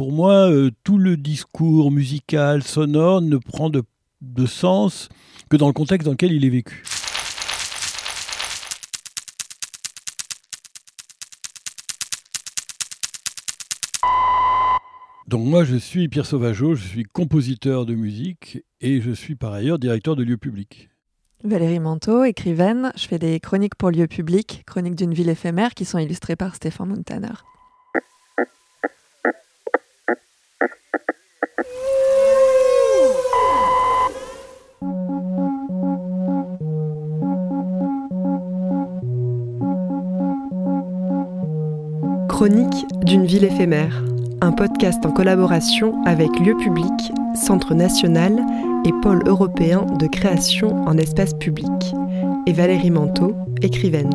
Pour moi, euh, tout le discours musical, sonore, ne prend de, sens que dans le contexte dans lequel il est vécu. Donc moi, je suis Pierre Sauvageau, je suis compositeur de musique et je suis par ailleurs directeur de lieux publics. Valérie Manteau, écrivaine, je fais des chroniques pour lieux publics, chroniques d'une ville éphémère qui sont illustrées par Stéphane Montaner. Chronique d'une ville éphémère un podcast en collaboration avec Lieu Public, Centre national et Pôle européen de création en espace public, et Valérie Manteau, écrivaine.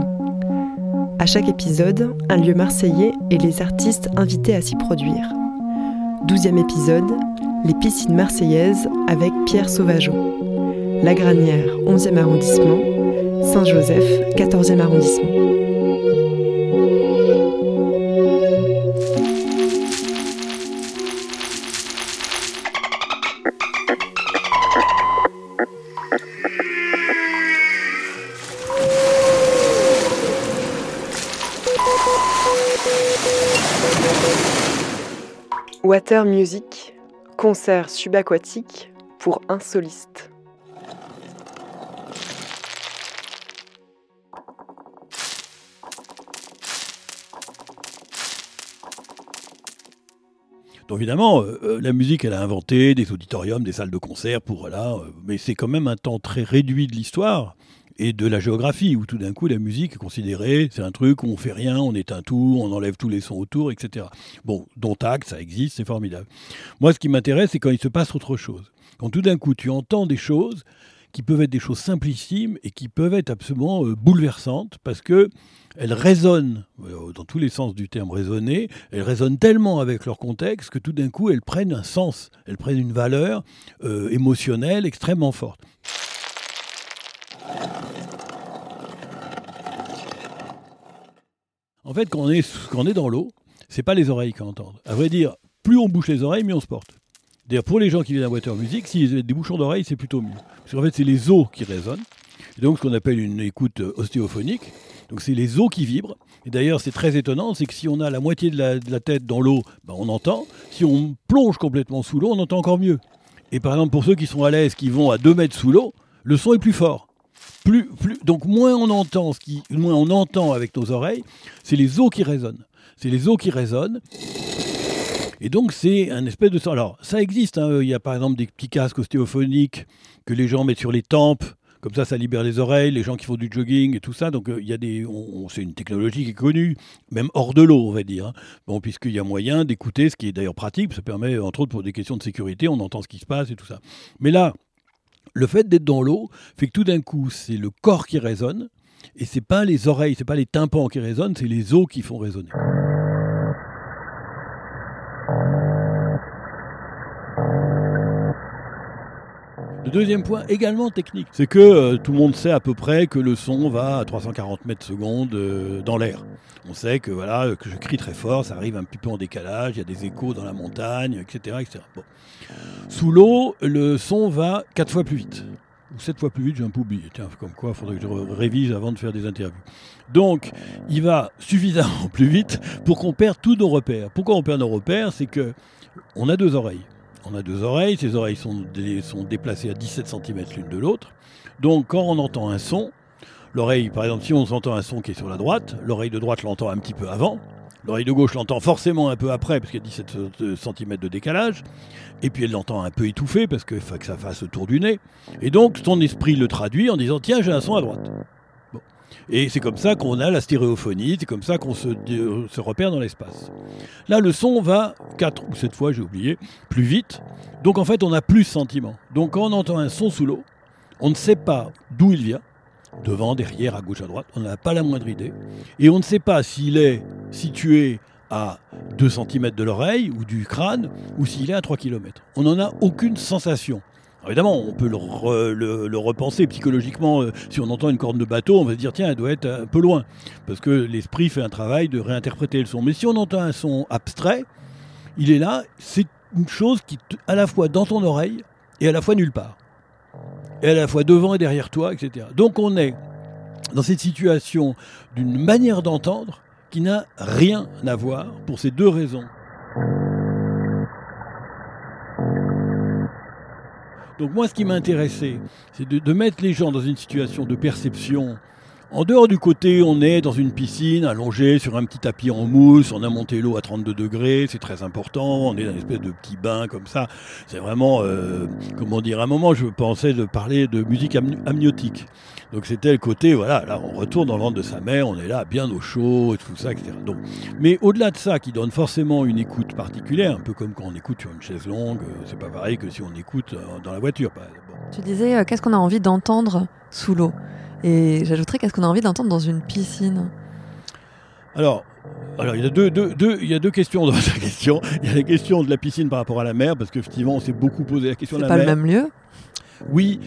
À chaque épisode, un lieu marseillais et les artistes invités à s'y produire. Douzième épisode, les piscines marseillaises avec Pierre Sauvageau. La Granière, 11e arrondissement, Saint-Joseph, 14e arrondissement. Water Music, concert subaquatique pour un soliste. Donc évidemment, euh, euh, la musique, elle a inventé des auditoriums, des salles de concert pour voilà, euh, mais c'est quand même un temps très réduit de l'histoire et de la géographie, où tout d'un coup la musique est considérée, c'est un truc où on fait rien, on éteint tout, on enlève tous les sons autour, etc. Bon, dont acte, ça existe, c'est formidable. Moi, ce qui m'intéresse, c'est quand il se passe autre chose. Quand tout d'un coup tu entends des choses qui peuvent être des choses simplissimes et qui peuvent être absolument euh, bouleversantes parce que elles résonnent, euh, dans tous les sens du terme résonner, elles résonnent tellement avec leur contexte que tout d'un coup elles prennent un sens, elles prennent une valeur euh, émotionnelle extrêmement forte. En fait, quand on est, on est dans l'eau, c'est pas les oreilles qui entendent. À vrai dire, plus on bouche les oreilles, mieux on se porte. D'ailleurs, pour les gens qui viennent à Water Music, s'ils ont des bouchons d'oreilles, c'est plutôt mieux. Parce qu'en fait, c'est les os qui résonnent. Et donc, ce qu'on appelle une écoute ostéophonique. Donc, c'est les os qui vibrent. Et d'ailleurs, c'est très étonnant, c'est que si on a la moitié de la, tête dans l'eau, ben, on entend. Si on plonge complètement sous l'eau, on entend encore mieux. Et par exemple, pour ceux qui sont à l'aise, qui vont à 2 mètres sous l'eau, le son est plus fort. Plus, plus, donc moins on entend ce qui, moins on entend avec nos oreilles, c'est les os qui résonnent. C'est les os qui résonnent. Et donc c'est un espèce de. Alors ça existe. Hein. Il y a par exemple des petits casques ostéophoniques que les gens mettent sur les tempes. Comme ça, ça libère les oreilles, les gens qui font du jogging et tout ça. Donc, euh, il y a des, c'est une technologie qui est connue, même hors de l'eau, on va dire. Hein. Bon, puisqu'il y a moyen d'écouter, ce qui est d'ailleurs pratique, ça permet, entre autres, pour des questions de sécurité, on entend ce qui se passe et tout ça. Mais là, le fait d'être dans l'eau fait que tout d'un coup, c'est le corps qui résonne, et c'est pas les oreilles, c'est pas les tympans qui résonnent, c'est les os qui font résonner. Le deuxième point, également technique, c'est que euh, tout le monde sait à peu près que le son va à 340 mètres secondes euh, dans l'air. On sait que voilà que je crie très fort, ça arrive un petit peu en décalage, il y a des échos dans la montagne, etc. etc. Sous l'eau, le son va quatre fois plus vite. Ou sept fois plus vite, j'ai un peu oublié. Tiens, comme quoi, il faudrait que je révise avant de faire des interviews. Donc, il va suffisamment plus vite pour qu'on perde tous nos repères. Pourquoi on perd nos repères? C'est que on a deux oreilles. On a deux oreilles, ces oreilles sont, sont déplacées à 17 cm l'une de l'autre. Donc, quand on entend un son, L'oreille, par exemple, si on entend un son qui est sur la droite, l'oreille de droite l'entend un petit peu avant. L'oreille de gauche l'entend forcément un peu après, parce qu'il y a 17 cm de décalage. Et puis elle l'entend un peu étouffé, parce qu'il faut que ça fasse autour du nez. Et donc, son esprit le traduit en disant Tiens, j'ai un son à droite. Et c'est comme ça qu'on a la stéréophonie, c'est comme ça qu'on se, se, repère dans l'espace. Là, le son va 4 ou 7 fois, j'ai oublié, plus vite. Donc en fait, on a plus de sentiment. Donc quand on entend un son sous l'eau, on ne sait pas d'où il vient, devant, derrière, à gauche, à droite. On n'a pas la moindre idée. Et on ne sait pas s'il est situé à 2 cm de l'oreille ou du crâne ou s'il est à 3 km. On n'en a aucune sensation. Évidemment, on peut le, repenser psychologiquement. Euh, si on entend une corne de bateau, on va se dire tiens, elle doit être un peu loin. Parce que l'esprit fait un travail de réinterpréter le son. Mais si on entend un son abstrait, il est là, c'est une chose qui, à la fois dans ton oreille et à la fois nulle part. Et à la fois devant et derrière toi, etc. Donc on est dans cette situation d'une manière d'entendre qui n'a rien à voir pour ces deux raisons. Donc moi, ce qui m'intéressait, c'est de, mettre les gens dans une situation de perception en dehors du côté, on est dans une piscine allongée sur un petit tapis en mousse, on a monté l'eau à 32 degrés, c'est très important, on est dans une espèce de petit bain comme ça. C'est vraiment, euh, comment dire, à un moment je pensais de parler de musique amniotique. Donc c'était le côté, voilà, là on retourne dans le ventre de sa mère, on est là bien au chaud et tout ça, etc. Donc, mais au-delà de ça, qui donne forcément une écoute particulière, un peu comme quand on écoute sur une chaise longue, euh, c'est pas pareil que si on écoute euh, dans la voiture. Tu disais, qu'est-ce qu'on a envie d'entendre sous l'eau? Et j'ajouterais qu'est-ce qu'on a envie d'entendre dans une piscine? Alors, alors, il y a deux, deux, deux, il y a deux questions dans ta question. Il y a la question de la piscine par rapport à la mer, parce qu'effectivement, on s'est beaucoup posé la question de la mer. C'est pas le même lieu Oui.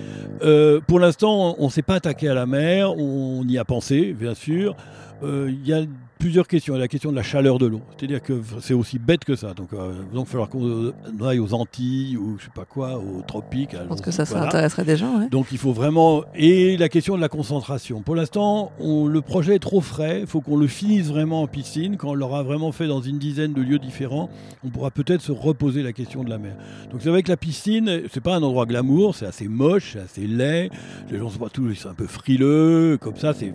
Euh, pour l'instant, on ne s'est pas attaqué à la mer. On y a pensé, bien sûr. Euh, il y a plusieurs questions. Il y a la question de la chaleur de l'eau. C'est-à-dire que c'est aussi bête que ça. Donc, euh, il va falloir qu'on aille aux Antilles ou je sais pas quoi, aux tropiques. Je pense que ça, ça intéresserait des gens. Ouais. Donc il faut vraiment. Et la question de la concentration. Pour l'instant, le projet est trop frais. Il faut qu'on le finisse vraiment en piscine. Quand on l'aura vraiment fait dans une dizaine de lieux différents, on pourra peut-être se reposer la question de la mer. Donc c'est vrai que la piscine, c'est pas un endroit glamour, c'est assez moche, c'est assez laid. Les gens sont pas tous, ils sont un peu frileux, comme ça. C'est,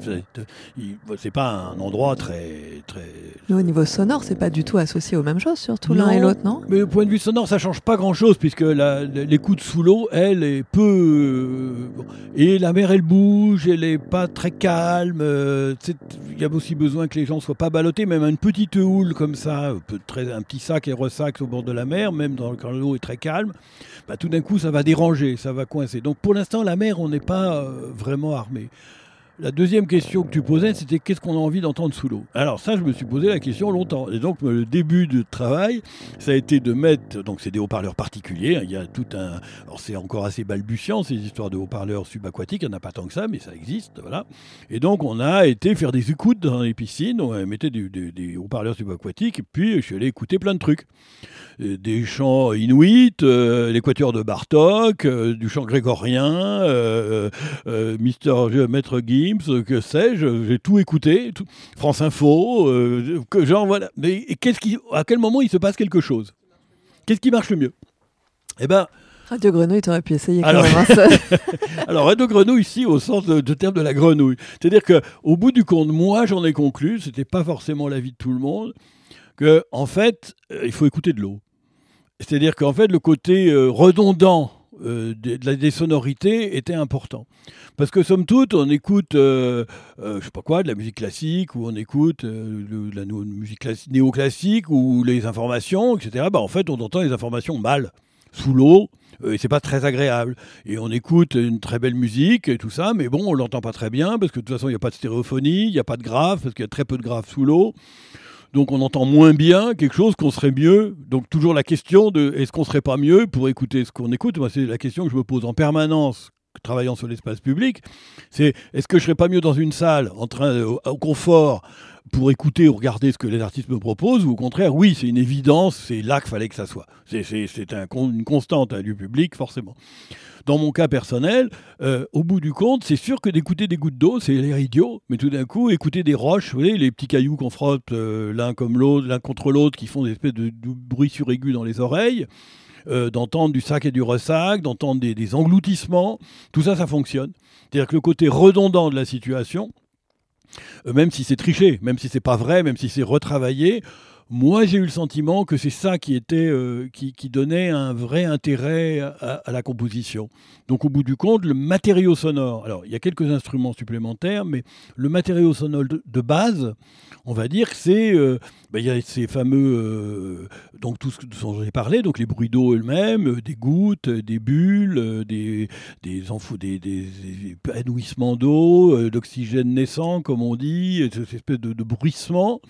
c'est pas un endroit très très. Mais au niveau sonore, c'est pas du tout associé aux mêmes choses, surtout l'un et l'autre, non? Mais au point de vue sonore, ça change pas grand-chose puisque l'écoute sous l'eau, elle est peu euh, et la mer, elle bouge, elle est pas très calme. Euh, il y a aussi besoin que les gens soient pas ballottés, même une petite houle comme ça, un petit sac et ressac au bord de la mer, même dans, quand l'eau est très calme, bah, tout d'un coup, ça va déranger, ça va coincer. Donc pour l'instant, la mer, on n'est pas euh, vraiment armé. La deuxième question que tu posais, c'était qu'est-ce qu'on a envie d'entendre sous l'eau? Alors ça, je me suis posé la question longtemps. Et donc le début de travail, ça a été de mettre, donc c'est des haut-parleurs particuliers. Hein. il y a tout un, alors c'est encore assez balbutiant ces histoires de haut-parleurs subaquatiques. Il n'y en a pas tant que ça, mais ça existe, voilà. Et donc on a été faire des écoutes dans les piscines. On mettait des, des haut-parleurs subaquatiques. Et puis je suis allé écouter plein de trucs. Euh, des chants inuits, euh, l'équateur de Bartok, euh, du chant grégorien, Mister Maître Gims, que sais-je, j'ai tout écouté, France Info, que genre voilà. Mais qu'est-ce qui, à quel moment il se passe quelque chose? Qu'est-ce qui marche le mieux? Eh ben. Radio Grenouille, tu aurais pu essayer alors, quand même. Hein, alors, Radio Grenouille, ici, au sens de, de terme de la grenouille. C'est-à-dire qu'au bout du compte, moi, j'en ai conclu, c'était pas forcément l'avis de tout le monde, que en fait, il faut écouter de l'eau. C'est-à-dire qu'en fait, le côté euh, redondant euh, des, sonorités était important. Parce que somme toute, on écoute, euh, je sais pas quoi, de la musique classique, ou on écoute de la musique néoclassique, ou les informations, etc. Bah, en fait, on entend les informations mal, sous l'eau, et c'est pas très agréable. Et on écoute une très belle musique et tout ça, mais bon, on l'entend pas très bien, parce que de toute façon, il n'y a pas de stéréophonie, il n'y a pas de grave, parce qu'il y a très peu de graves sous l'eau. Donc on entend moins bien quelque chose qu'on serait mieux. Donc toujours la question de est-ce qu'on serait pas mieux pour écouter ce qu'on écoute? Moi, c'est la question que je me pose en permanence travaillant sur l'espace public, c'est est-ce que je serais pas mieux dans une salle, en train au, confort, pour écouter ou regarder ce que les artistes me proposent, ou au contraire, oui, c'est une évidence, c'est là qu'il fallait que ça soit. C'est un, une constante à lieu public, forcément. Dans mon cas personnel, euh, au bout du compte, c'est sûr que d'écouter des gouttes d'eau, c'est l'air idiot, mais tout d'un coup, écouter des roches, vous voyez, les petits cailloux qu'on frotte euh, l'un comme l'autre, l'un contre l'autre, qui font des espèces de, bruit suraigu dans les oreilles, euh, d'entendre du sac et du ressac, d'entendre des, des, engloutissements, tout ça, ça fonctionne. C'est-à-dire que le côté redondant de la situation, même si c'est triché, même si c'est pas vrai, même si c'est retravaillé, moi, j'ai eu le sentiment que c'est ça qui était, euh, qui, donnait un vrai intérêt à, la composition. Donc, au bout du compte, le matériau sonore. Alors, il y a quelques instruments supplémentaires, mais le matériau sonore de, base, on va dire que c'est, ben, il y a ces fameux, euh, donc tout ce dont j'ai parlé, donc les bruits d'eau eux-mêmes, des gouttes, des bulles, des des, des, des, épanouissements d'eau, d'oxygène naissant, comme on dit, cette espèce de, de bruissement.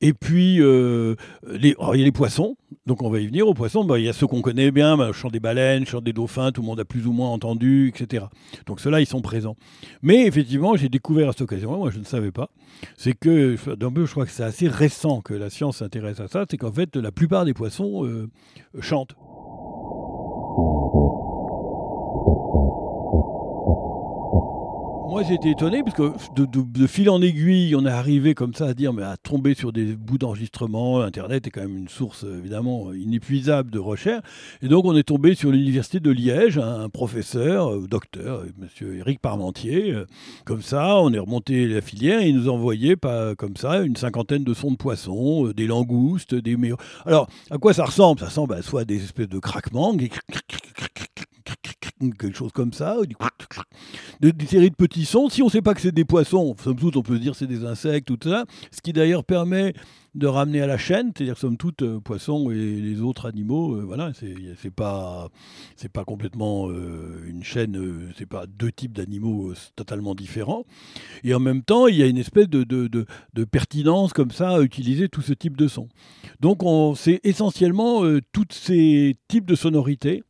Et puis, euh, les, il y a les poissons. Donc, on va y venir aux poissons. Bah, il y a ceux qu'on connaît bien, bah, chant des baleines, le chant des dauphins, tout le monde a plus ou moins entendu, etc. Donc, ceux-là, ils sont présents. Mais effectivement, j'ai découvert à cette occasion, moi je ne savais pas, c'est que, d'un peu, je crois que c'est assez récent que la science s'intéresse à ça, c'est qu'en fait, la plupart des poissons euh, chantent. Moi, été étonné parce que de, fil en aiguille, on est arrivé comme ça à dire, mais à tomber sur des bouts d'enregistrement. Internet est quand même une source évidemment inépuisable de recherche. Et donc, on est tombé sur l'université de Liège, un professeur, euh, docteur, euh, Monsieur Éric Parmentier. Euh, comme ça, on est remonté la filière et il nous a envoyé pas comme ça une cinquantaine de sons de poissons, des langoustes, des Alors, à quoi ça ressemble? Ça ressemble à soit des espèces de craquements, quelque chose comme ça, des, séries de petits sons. Si on ne sait pas que c'est des poissons, somme toute, on peut dire c'est des insectes, tout ça. Ce qui d'ailleurs permet de ramener à la chaîne, c'est-à-dire somme toute, euh, poissons et les autres animaux, euh, voilà, c'est pas pas complètement euh, une chaîne, c'est pas deux types d'animaux totalement différents. Et en même temps, il y a une espèce de, de, de, pertinence comme ça à utiliser tout ce type de son. Donc, c'est essentiellement tous ces types de sonorités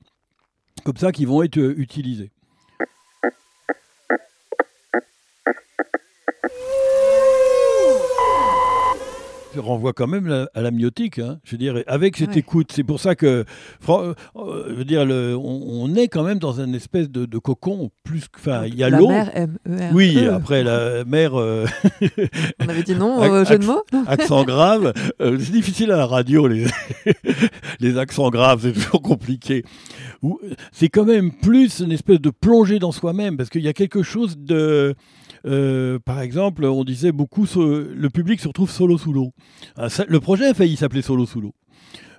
comme ça qui vont être euh, utilisés. Renvoie quand même à l'amniotique. Hein. Je veux dire, avec cette écoute, c'est pour ça que, euh, je veux dire, le, on, est quand même dans une espèce de, cocon. Plus, enfin, il y a l'eau. E oui, après la mer. Euh, on avait dit non au jeu de mots. accent grave. Euh, c'est difficile à la radio les les accents graves, c'est toujours compliqué. C'est quand même plus une espèce de plongée dans soi-même parce qu'il y a quelque chose de euh, par exemple, on disait beaucoup, le public se retrouve solo sous l'eau. Ah, le projet a failli s'appeler Solo sous l'eau.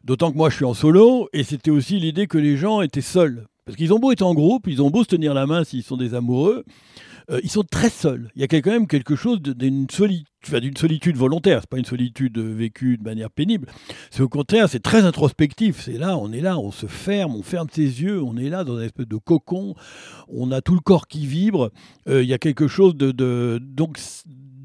D'autant que moi je suis en solo, et c'était aussi l'idée que les gens étaient seuls. Parce qu'ils ont beau être en groupe, ils ont beau se tenir la main s'ils sont des amoureux, euh, ils sont très seuls. Il y a quand même quelque chose d'une solitude, d'une solitude volontaire. Pas une solitude vécue de manière pénible. C'est au contraire, c'est très introspectif. C'est là, on est là, on se ferme, on ferme ses yeux, on est là dans une espèce de cocon. On a tout le corps qui vibre. Euh, il y a quelque chose de, de donc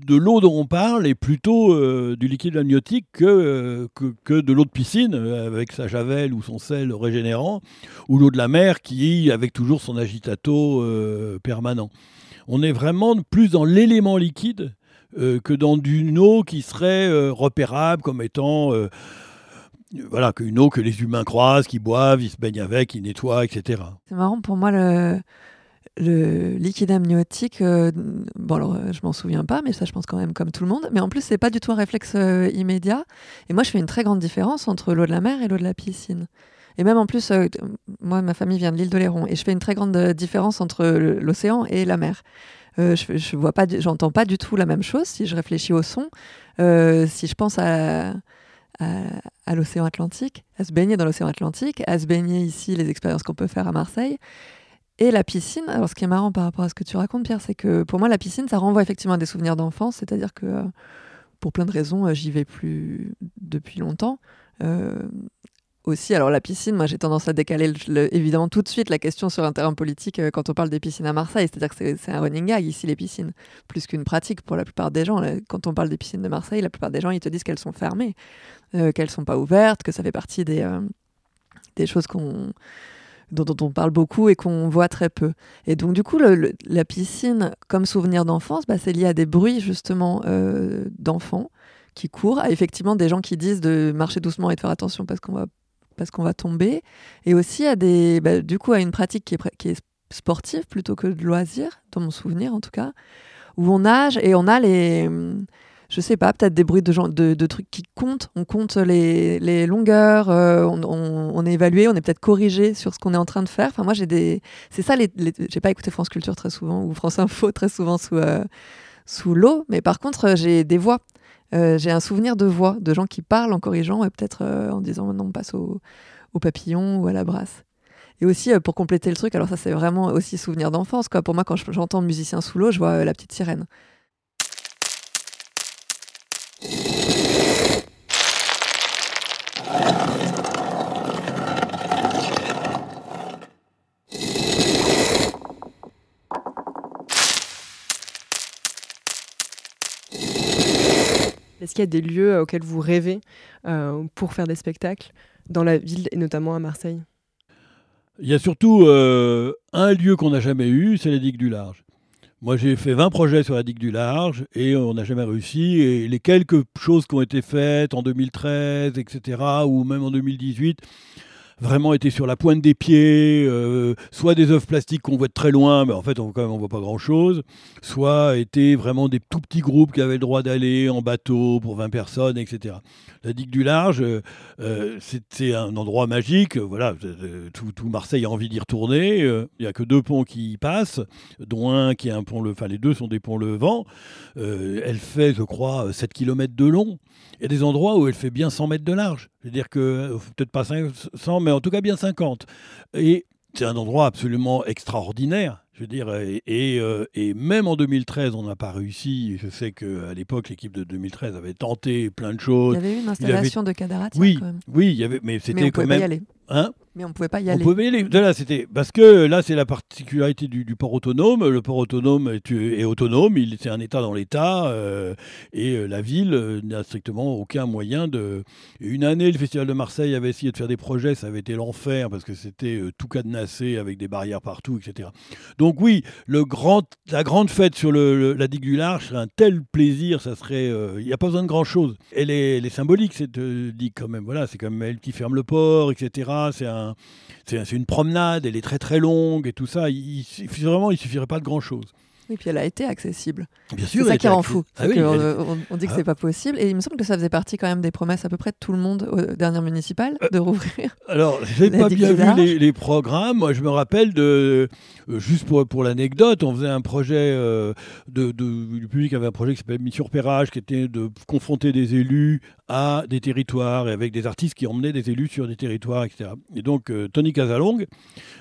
de l'eau dont on parle est plutôt euh, du liquide amniotique que, que, que, de l'eau de piscine, avec sa javel ou son sel régénérant, ou l'eau de la mer qui, avec toujours son agitato permanent on est vraiment plus dans l'élément liquide euh, que dans une eau qui serait euh, repérable comme étant euh, voilà qu'une eau que les humains croisent, qui boivent, ils se baignent avec, ils nettoient, etc. C'est marrant pour moi le, liquide amniotique. bon alors je m'en souviens pas, mais ça je pense quand même comme tout le monde. Mais en plus c'est pas du tout un réflexe immédiat. Et moi je fais une très grande différence entre l'eau de la mer et l'eau de la piscine. Et même en plus, euh, moi, ma famille vient de l'île d'Oléron et je fais une très grande euh, différence entre l'océan et la mer. Euh, je, je vois pas, j'entends pas du tout la même chose si je réfléchis au son. si je pense à, l'océan Atlantique, à se baigner dans l'océan Atlantique, à se baigner ici, les expériences qu'on peut faire à Marseille. Et la piscine, alors ce qui est marrant par rapport à ce que tu racontes, Pierre, c'est que pour moi, la piscine, ça renvoie effectivement à des souvenirs d'enfance, c'est-à-dire que pour plein de raisons, j'y vais plus depuis longtemps aussi. Alors la piscine, moi j'ai tendance à décaler évidemment tout de suite la question sur un terrain politique euh, quand on parle des piscines à Marseille. C'est-à-dire que c'est un running gag ici les piscines, plus qu'une pratique pour la plupart des gens. Quand on parle des piscines de Marseille, la plupart des gens ils te disent qu'elles sont fermées, euh, qu'elles sont pas ouvertes, que ça fait partie euh, des choses qu'on dont, on parle beaucoup et qu'on voit très peu. Et donc, du coup, la piscine, comme souvenir d'enfance, bah, c'est lié à des bruits, justement, d'enfants qui courent, à effectivement des gens qui disent de marcher doucement et de faire attention parce qu'on va parce qu'on va tomber, et aussi à des, bah, du coup à une pratique qui est, qui est sportive plutôt que de loisir, dans mon souvenir en tout cas, où on nage et on a les, je sais pas, peut-être des bruits de, trucs qui comptent, on compte les, les longueurs, euh, on, on, est évalué, on est peut-être corrigé sur ce qu'on est en train de faire. Enfin moi j'ai des, c'est ça, les, j'ai pas écouté France Culture très souvent ou France Info très souvent sous euh, sous l'eau, mais par contre j'ai des voix euh, j'ai un souvenir de voix, de gens qui parlent en corrigeant, et peut-être euh, en disant non, on passe au, papillon ou à la brasse. Et aussi, euh, pour compléter le truc, alors ça c'est vraiment aussi souvenir d'enfance. Pour moi, quand j'entends musicien sous l'eau, je vois la petite sirène. Qu'il y a des lieux auxquels vous rêvez pour faire des spectacles dans la ville et notamment à Marseille? Il y a surtout un lieu qu'on n'a jamais eu, c'est la digue du Large. Moi, j'ai fait 20 projets sur la digue du Large et on n'a jamais réussi. Et les quelques choses qui ont été faites en 2013, etc., ou même en 2018, vraiment été sur la pointe des pieds, euh, soit des œufs plastiques qu'on voit de très loin, mais en fait on quand même on voit pas grand chose, soit été vraiment des tout petits groupes qui avaient le droit d'aller en bateau pour 20 personnes, etc. La digue du large, euh, euh, c'est un endroit magique, voilà, tout, tout, Marseille a envie d'y retourner, il n'y a que deux ponts qui y passent, dont un qui est un pont le, enfin les deux sont des ponts levant, elle fait je crois 7 km de long, il y a des endroits où elle fait bien 100 mètres de large. C'est-à-dire que, euh, peut-être pas 100, mais en tout cas bien 50. Et c'est un endroit absolument extraordinaire. Je veux dire, et, euh, et, même en 2013, on n'a pas réussi. Je sais qu'à l'époque, l'équipe de 2013 avait tenté plein de choses. Il y avait eu une installation de Cadaratia oui, quand même. Oui, il y avait, mais c'était quand même. y aller. Hein mais on ne pouvait pas y aller. On pouvait y aller. Là, c'était parce que là, c'est la particularité du, port autonome. Le port autonome est, autonome, il c'est un État dans l'État, euh, et euh, la ville euh, n'a strictement aucun moyen de. Une année, le Festival de Marseille avait essayé de faire des projets, ça avait été l'enfer parce que c'était tout cadenassé avec des barrières partout, etc. Donc oui, le grand, la grande fête sur le, la digue du Large serait un tel plaisir, ça serait. Il n'y a pas besoin de grand chose. Elle est, elle est symbolique cette digue quand même. Voilà, c'est comme elle qui ferme le port, etc. C'est un c'est une promenade, elle est très très longue et tout ça. Il, il, vraiment, il suffirait pas de grand chose. Et puis elle a été accessible. Bien sûr. C'est ça qui rend fou. Ah on, dit que ce c'est ah. pas possible. Et il me semble que ça faisait partie quand même des promesses à peu près de tout le monde aux dernières municipales euh, de rouvrir. Alors, j'ai pas bien vu les, programmes. Moi, je me rappelle de. Euh, juste pour, pour l'anecdote, on faisait un projet. Euh, de, du public avait un projet qui s'appelait Mission Repérage, qui était de confronter des élus à des territoires et avec des artistes qui emmenaient des élus sur des territoires, etc. Et donc, Tony Casalong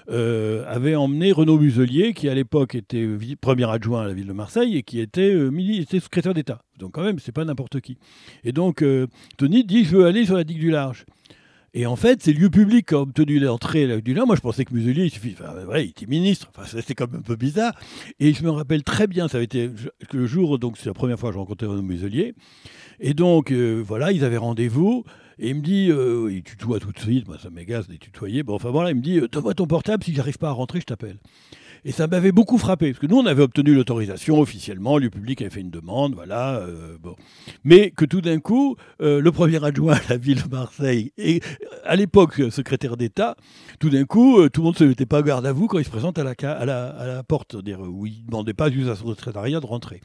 avait emmené Renaud Muselier, qui à l'époque était premier adjoint à la ville de Marseille et qui était, euh, était secrétaire d'État. Donc quand même, c'est pas n'importe qui. Et donc euh, Tony dit je veux aller sur la digue du large. Et en fait, ces lieux publics qui ont obtenu l'entrée du large. Moi, je pensais que Muselier, il suffit. Enfin, il était ministre. Enfin, c'était quand même un peu bizarre. Et je me rappelle très bien, ça avait été le jour, donc c'est la première fois que je rencontrais Renaud Muselier. Et donc, euh, voilà, ils avaient rendez-vous. Et il me dit, il tutoie tout de suite, moi ça m'égasse de tutoyer. Bon, enfin voilà, il me dit, donne-moi ton portable, si j'arrive pas à rentrer, je t'appelle. Et ça m'avait beaucoup frappé, parce que nous, on avait obtenu l'autorisation officiellement, le public avait fait une demande, voilà. Euh, bon. Mais que tout d'un coup, euh, le premier adjoint à la ville de Marseille, et à l'époque secrétaire d'État, tout d'un coup, euh, tout le monde ne se mettait pas garde à vous quand il se présente à la, à la, à la porte, dire où il ne demandait pas juste à son secrétariat de rentrer.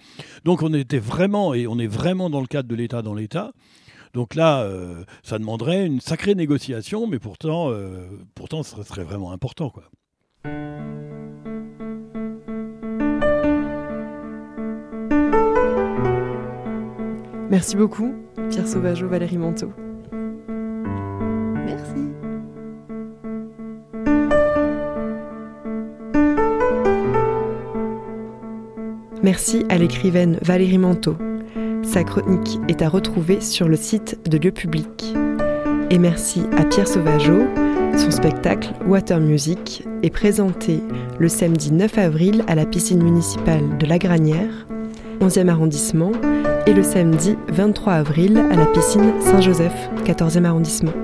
Donc on était vraiment, et on est vraiment dans le cadre de l'État dans l'État. Donc là, ça demanderait une sacrée négociation, mais pourtant, pourtant, ce serait vraiment important, quoi. Merci beaucoup, Pierre Sauvageau, Valérie Manteau. Merci. Merci à l'écrivaine Valérie Manteau. Sa chronique est à retrouver sur le site de Lieu Public. Et merci à Pierre Sauvageau. Son spectacle Water Music est présenté le samedi 9 avril à la piscine municipale de La Granière, 11e arrondissement, et le samedi 23 avril à la piscine Saint-Joseph, 14e arrondissement.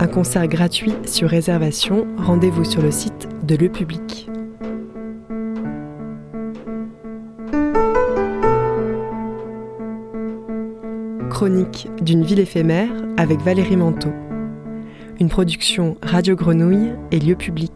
Un concert gratuit sur réservation, rendez-vous sur le site de Le Public. Chronique d'une ville éphémère avec Valérie Manteau. Une production Radio Grenouille et Lieu Public.